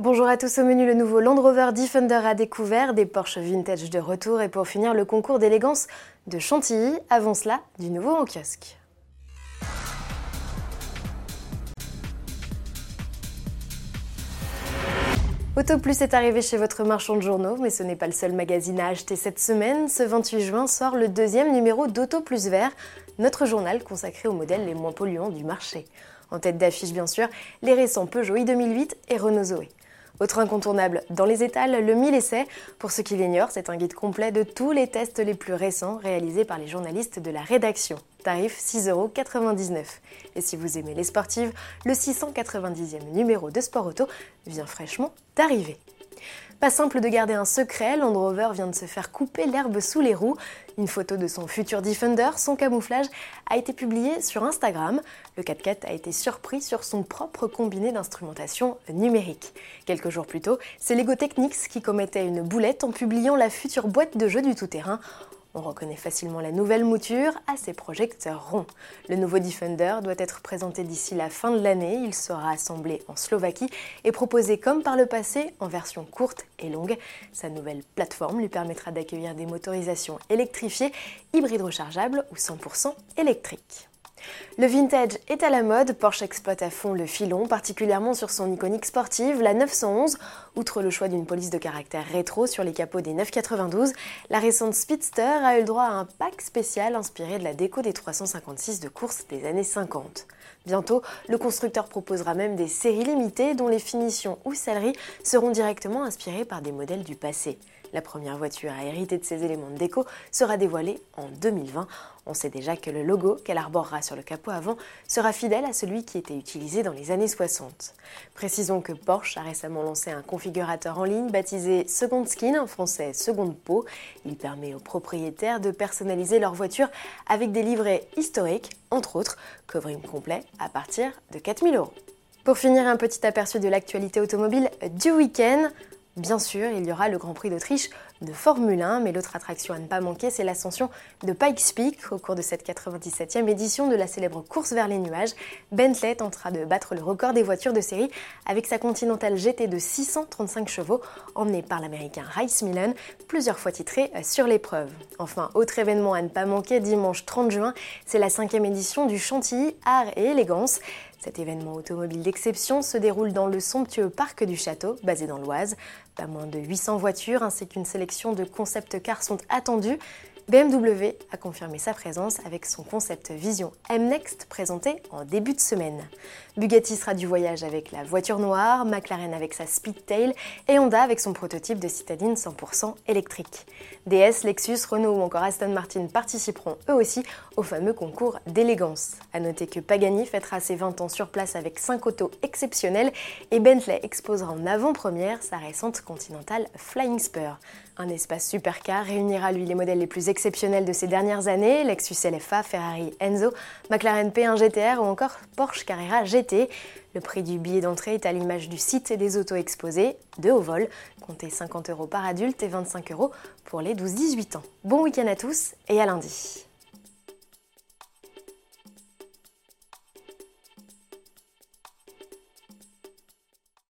Bonjour à tous au menu, le nouveau Land Rover Defender à découvert, des Porsche vintage de retour et pour finir le concours d'élégance de Chantilly. Avant cela, du nouveau en kiosque. Auto Plus est arrivé chez votre marchand de journaux, mais ce n'est pas le seul magazine à acheter cette semaine. Ce 28 juin sort le deuxième numéro d'Auto Plus Vert, notre journal consacré aux modèles les moins polluants du marché. En tête d'affiche, bien sûr, les récents Peugeot i2008 et Renault Zoé. Autre incontournable dans les étals, le 1000 essais. Pour ceux qui l'ignorent, c'est un guide complet de tous les tests les plus récents réalisés par les journalistes de la rédaction. Tarif 6,99€. Et si vous aimez les sportives, le 690e numéro de Sport Auto vient fraîchement d'arriver. Pas simple de garder un secret, Land Rover vient de se faire couper l'herbe sous les roues. Une photo de son futur Defender, son camouflage, a été publiée sur Instagram. Le 4x4 a été surpris sur son propre combiné d'instrumentation numérique. Quelques jours plus tôt, c'est Lego Technics qui commettait une boulette en publiant la future boîte de jeu du tout-terrain on reconnaît facilement la nouvelle mouture à ses projecteurs ronds. Le nouveau Defender doit être présenté d'ici la fin de l'année. Il sera assemblé en Slovaquie et proposé comme par le passé en version courte et longue. Sa nouvelle plateforme lui permettra d'accueillir des motorisations électrifiées, hybrides rechargeables ou 100% électriques. Le vintage est à la mode, Porsche exploite à fond le filon, particulièrement sur son iconique sportive, la 911. Outre le choix d'une police de caractère rétro sur les capots des 992, la récente Speedster a eu le droit à un pack spécial inspiré de la déco des 356 de course des années 50. Bientôt, le constructeur proposera même des séries limitées dont les finitions ou selleries seront directement inspirées par des modèles du passé. La première voiture à hériter de ces éléments de déco sera dévoilée en 2020. On sait déjà que le logo qu'elle arborera sur le capot avant sera fidèle à celui qui était utilisé dans les années 60. Précisons que Porsche a récemment lancé un configurateur en ligne baptisé Second Skin, en français Seconde Peau. Il permet aux propriétaires de personnaliser leur voiture avec des livrets historiques, entre autres, covering complet à partir de 4000 euros. Pour finir, un petit aperçu de l'actualité automobile du week-end. Bien sûr, il y aura le Grand Prix d'Autriche de Formule 1, mais l'autre attraction à ne pas manquer, c'est l'ascension de Pikes Peak. Au cours de cette 97e édition de la célèbre course vers les nuages, Bentley tentera de battre le record des voitures de série avec sa Continental GT de 635 chevaux, emmenée par l'américain Rice Millen, plusieurs fois titré sur l'épreuve. Enfin, autre événement à ne pas manquer, dimanche 30 juin, c'est la cinquième édition du Chantilly Art et Élégance. Cet événement automobile d'exception se déroule dans le somptueux parc du château, basé dans l'Oise. Pas moins de 800 voitures ainsi qu'une sélection de concept cars sont attendues. BMW a confirmé sa présence avec son concept Vision M-Next présenté en début de semaine. Bugatti sera du voyage avec la voiture noire, McLaren avec sa Speedtail et Honda avec son prototype de citadine 100% électrique. DS, Lexus, Renault ou encore Aston Martin participeront eux aussi au fameux concours d'élégance. A noter que Pagani fêtera ses 20 ans sur place avec 5 autos exceptionnelles et Bentley exposera en avant-première sa récente Continental Flying Spur. Un espace supercar réunira lui les modèles les plus exceptionnels de ces dernières années, Lexus LFA, Ferrari Enzo, McLaren P1 GTR ou encore Porsche Carrera GT. Le prix du billet d'entrée est à l'image du site et des autos exposées, de haut vol, comptez 50 euros par adulte et 25 euros pour les 12-18 ans. Bon week-end à tous et à lundi.